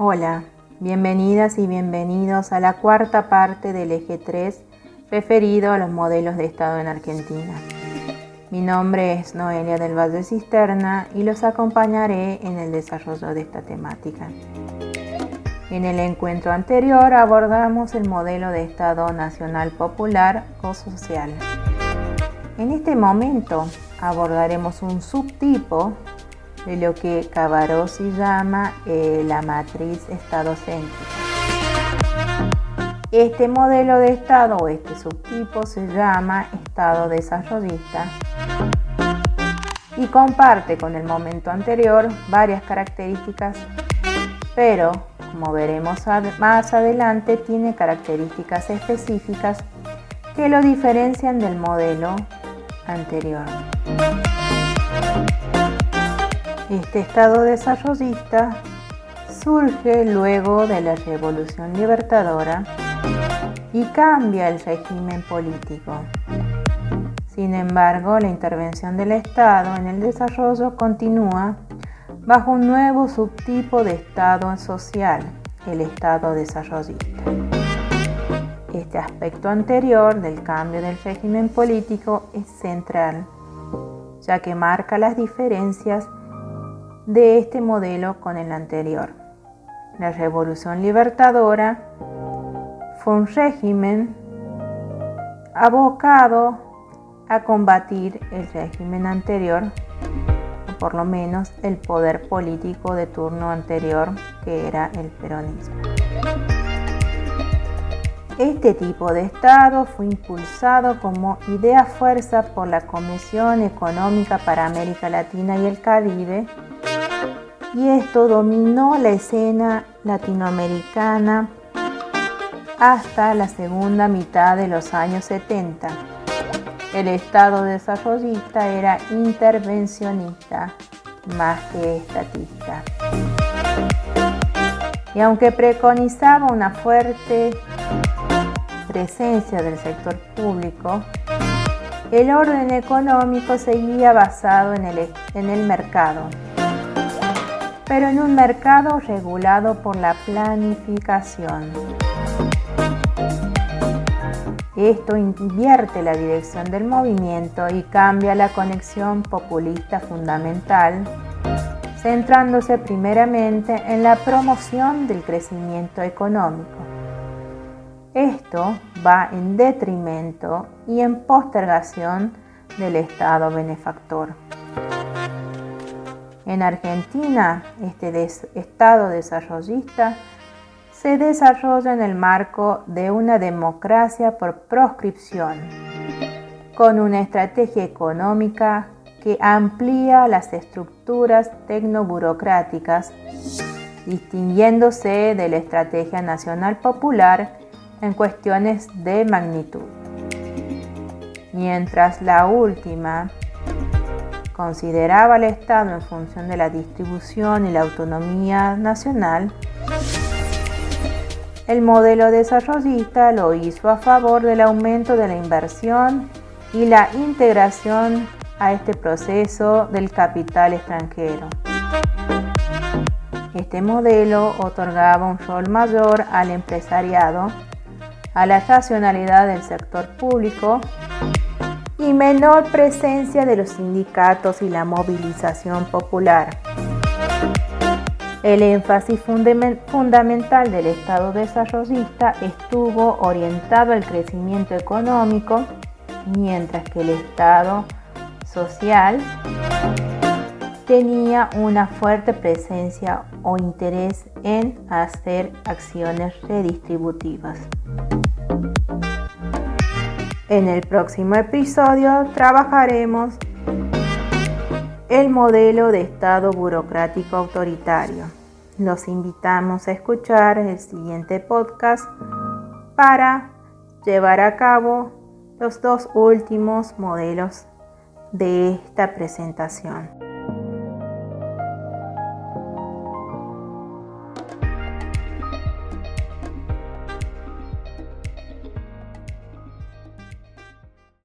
Hola, bienvenidas y bienvenidos a la cuarta parte del eje 3 referido a los modelos de Estado en Argentina. Mi nombre es Noelia del Valle Cisterna y los acompañaré en el desarrollo de esta temática. En el encuentro anterior abordamos el modelo de Estado nacional popular o social. En este momento abordaremos un subtipo de lo que Cavarossi llama eh, la matriz estadocéntrica. Este modelo de Estado o este subtipo se llama Estado desarrollista y comparte con el momento anterior varias características, pero como veremos más adelante tiene características específicas que lo diferencian del modelo anterior. Este estado desarrollista surge luego de la Revolución Libertadora y cambia el régimen político. Sin embargo, la intervención del Estado en el desarrollo continúa bajo un nuevo subtipo de Estado social, el Estado desarrollista. Este aspecto anterior del cambio del régimen político es central, ya que marca las diferencias de este modelo con el anterior. La Revolución Libertadora fue un régimen abocado a combatir el régimen anterior, o por lo menos el poder político de turno anterior, que era el peronismo. Este tipo de Estado fue impulsado como idea fuerza por la Comisión Económica para América Latina y el Caribe y esto dominó la escena latinoamericana hasta la segunda mitad de los años 70. El Estado desarrollista era intervencionista más que estatista. Y aunque preconizaba una fuerte presencia del sector público, el orden económico seguía basado en el, en el mercado pero en un mercado regulado por la planificación. Esto invierte la dirección del movimiento y cambia la conexión populista fundamental, centrándose primeramente en la promoción del crecimiento económico. Esto va en detrimento y en postergación del Estado benefactor. En Argentina, este Estado desarrollista se desarrolla en el marco de una democracia por proscripción, con una estrategia económica que amplía las estructuras tecnoburocráticas, distinguiéndose de la estrategia nacional popular en cuestiones de magnitud. Mientras la última consideraba al Estado en función de la distribución y la autonomía nacional, el modelo desarrollista lo hizo a favor del aumento de la inversión y la integración a este proceso del capital extranjero. Este modelo otorgaba un rol mayor al empresariado, a la racionalidad del sector público y menor presencia de los sindicatos y la movilización popular. El énfasis fundamental del Estado desarrollista estuvo orientado al crecimiento económico, mientras que el Estado social tenía una fuerte presencia o interés en hacer acciones redistributivas. En el próximo episodio trabajaremos el modelo de Estado burocrático autoritario. Los invitamos a escuchar el siguiente podcast para llevar a cabo los dos últimos modelos de esta presentación.